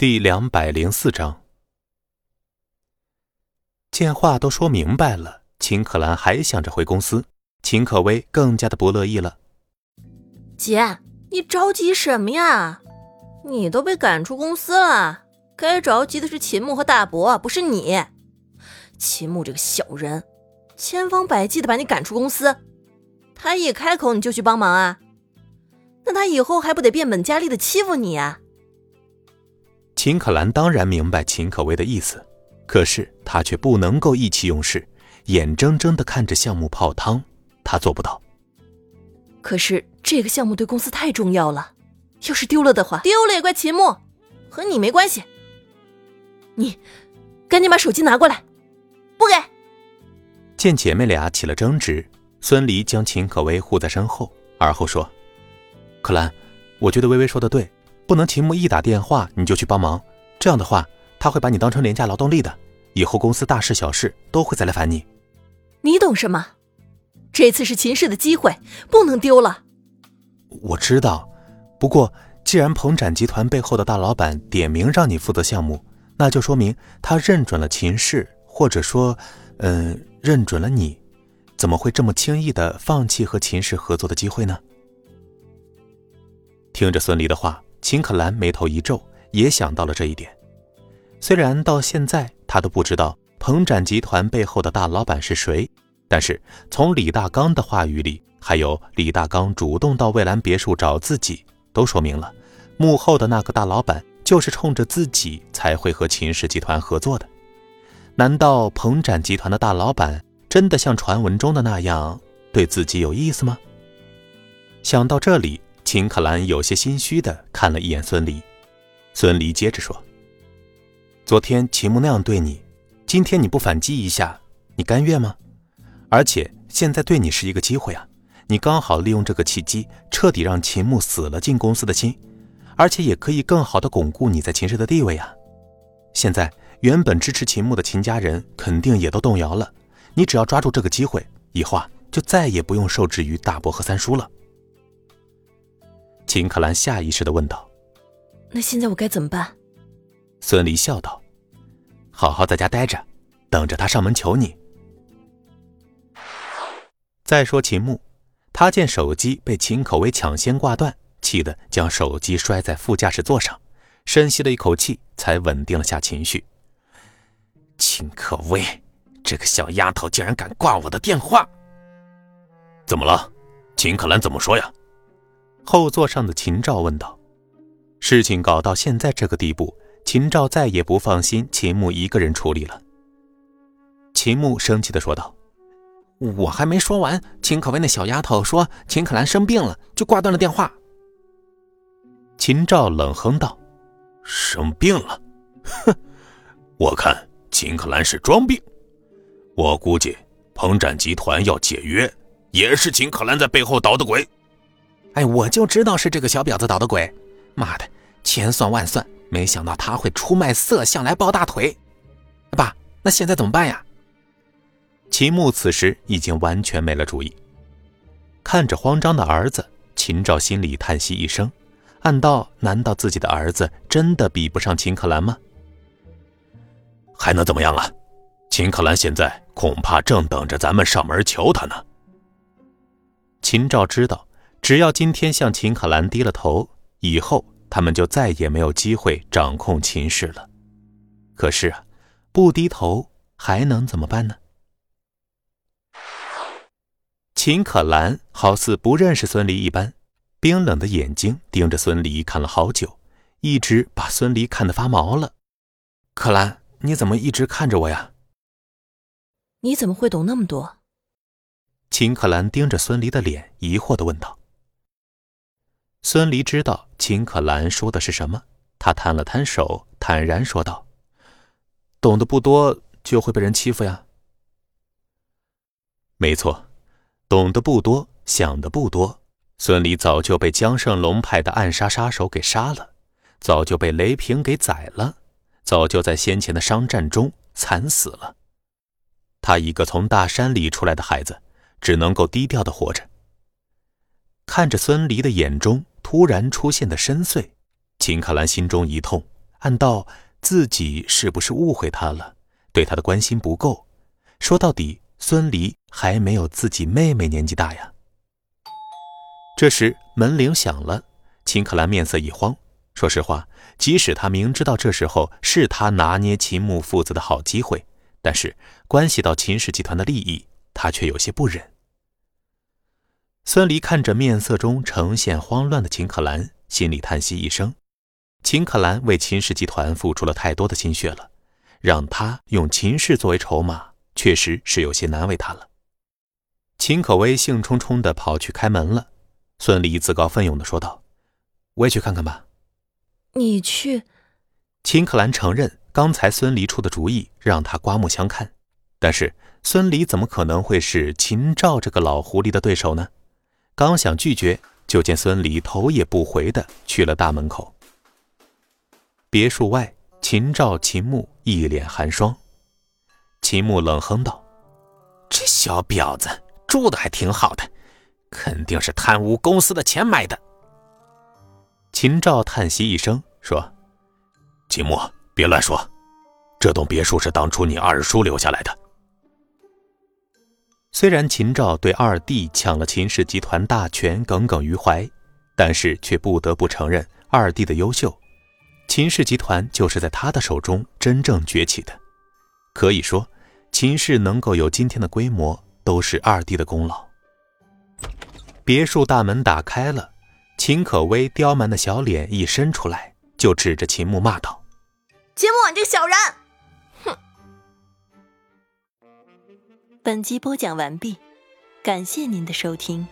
第两百零四章，见话都说明白了，秦可兰还想着回公司，秦可薇更加的不乐意了。姐，你着急什么呀？你都被赶出公司了，该着急的是秦牧和大伯，不是你。秦牧这个小人，千方百计的把你赶出公司，他一开口你就去帮忙啊？那他以后还不得变本加厉的欺负你啊？秦可兰当然明白秦可薇的意思，可是她却不能够意气用事，眼睁睁的看着项目泡汤，她做不到。可是这个项目对公司太重要了，要是丢了的话，丢了也怪秦牧，和你没关系。你赶紧把手机拿过来，不给。见姐妹俩起了争执，孙离将秦可薇护在身后，而后说：“可兰，我觉得微微说的对。”不能，秦牧一打电话你就去帮忙，这样的话他会把你当成廉价劳动力的，以后公司大事小事都会再来烦你。你懂什么？这次是秦氏的机会，不能丢了。我知道，不过既然鹏展集团背后的大老板点名让你负责项目，那就说明他认准了秦氏，或者说，嗯，认准了你，怎么会这么轻易的放弃和秦氏合作的机会呢？听着孙离的话。秦可兰眉头一皱，也想到了这一点。虽然到现在他都不知道鹏展集团背后的大老板是谁，但是从李大刚的话语里，还有李大刚主动到蔚蓝别墅找自己，都说明了幕后的那个大老板就是冲着自己才会和秦氏集团合作的。难道鹏展集团的大老板真的像传闻中的那样对自己有意思吗？想到这里。秦可兰有些心虚的看了一眼孙离，孙离接着说：“昨天秦牧那样对你，今天你不反击一下，你甘愿吗？而且现在对你是一个机会啊，你刚好利用这个契机，彻底让秦牧死了进公司的心，而且也可以更好的巩固你在秦氏的地位啊。现在原本支持秦牧的秦家人肯定也都动摇了，你只要抓住这个机会，以后啊就再也不用受制于大伯和三叔了。”秦可兰下意识的问道：“那现在我该怎么办？”孙离笑道：“好好在家待着，等着他上门求你。”再说秦牧，他见手机被秦可薇抢先挂断，气得将手机摔在副驾驶座上，深吸了一口气，才稳定了下情绪。秦可薇，这个小丫头竟然敢挂我的电话！怎么了？秦可兰怎么说呀？后座上的秦照问道：“事情搞到现在这个地步，秦照再也不放心秦牧一个人处理了。”秦牧生气的说道：“我还没说完，秦可薇那小丫头说秦可兰生病了，就挂断了电话。”秦照冷哼道：“生病了？哼，我看秦可兰是装病。我估计鹏展集团要解约，也是秦可兰在背后捣的鬼。”哎，我就知道是这个小婊子捣的鬼！妈的，千算万算，没想到他会出卖色相来抱大腿。爸，那现在怎么办呀？秦牧此时已经完全没了主意，看着慌张的儿子，秦照心里叹息一声，暗道：难道自己的儿子真的比不上秦可兰吗？还能怎么样啊？秦可兰现在恐怕正等着咱们上门求他呢。秦照知道。只要今天向秦可兰低了头，以后他们就再也没有机会掌控秦氏了。可是啊，不低头还能怎么办呢？秦可兰好似不认识孙离一般，冰冷的眼睛盯着孙离看了好久，一直把孙离看得发毛了。可兰，你怎么一直看着我呀？你怎么会懂那么多？秦可兰盯着孙离的脸，疑惑的问道。孙离知道秦可兰说的是什么，他摊了摊手，坦然说道：“懂得不多就会被人欺负呀。”没错，懂得不多，想的不多。孙离早就被江胜龙派的暗杀杀手给杀了，早就被雷平给宰了，早就在先前的商战中惨死了。他一个从大山里出来的孩子，只能够低调的活着。看着孙离的眼中。突然出现的深邃，秦可兰心中一痛，暗道自己是不是误会他了，对他的关心不够。说到底，孙离还没有自己妹妹年纪大呀。这时门铃响了，秦可兰面色一慌。说实话，即使他明知道这时候是他拿捏秦牧父子的好机会，但是关系到秦氏集团的利益，他却有些不忍。孙离看着面色中呈现慌乱的秦可兰，心里叹息一声：秦可兰为秦氏集团付出了太多的心血了，让他用秦氏作为筹码，确实是有些难为他了。秦可薇兴冲冲地跑去开门了，孙离自告奋勇地说道：“我也去看看吧。”你去。秦可兰承认，刚才孙离出的主意让他刮目相看，但是孙离怎么可能会是秦赵这个老狐狸的对手呢？刚想拒绝，就见孙离头也不回的去了大门口。别墅外，秦赵、秦牧一脸寒霜。秦牧冷哼道：“这小婊子住的还挺好的，肯定是贪污公司的钱买的。”秦赵叹息一声说：“秦牧，别乱说，这栋别墅是当初你二叔留下来的。”虽然秦赵对二弟抢了秦氏集团大权耿耿于怀，但是却不得不承认二弟的优秀。秦氏集团就是在他的手中真正崛起的，可以说，秦氏能够有今天的规模，都是二弟的功劳。别墅大门打开了。秦可薇刁蛮的小脸一伸出来，就指着秦牧骂道：“秦牧，你这个小人！”本集播讲完毕，感谢您的收听。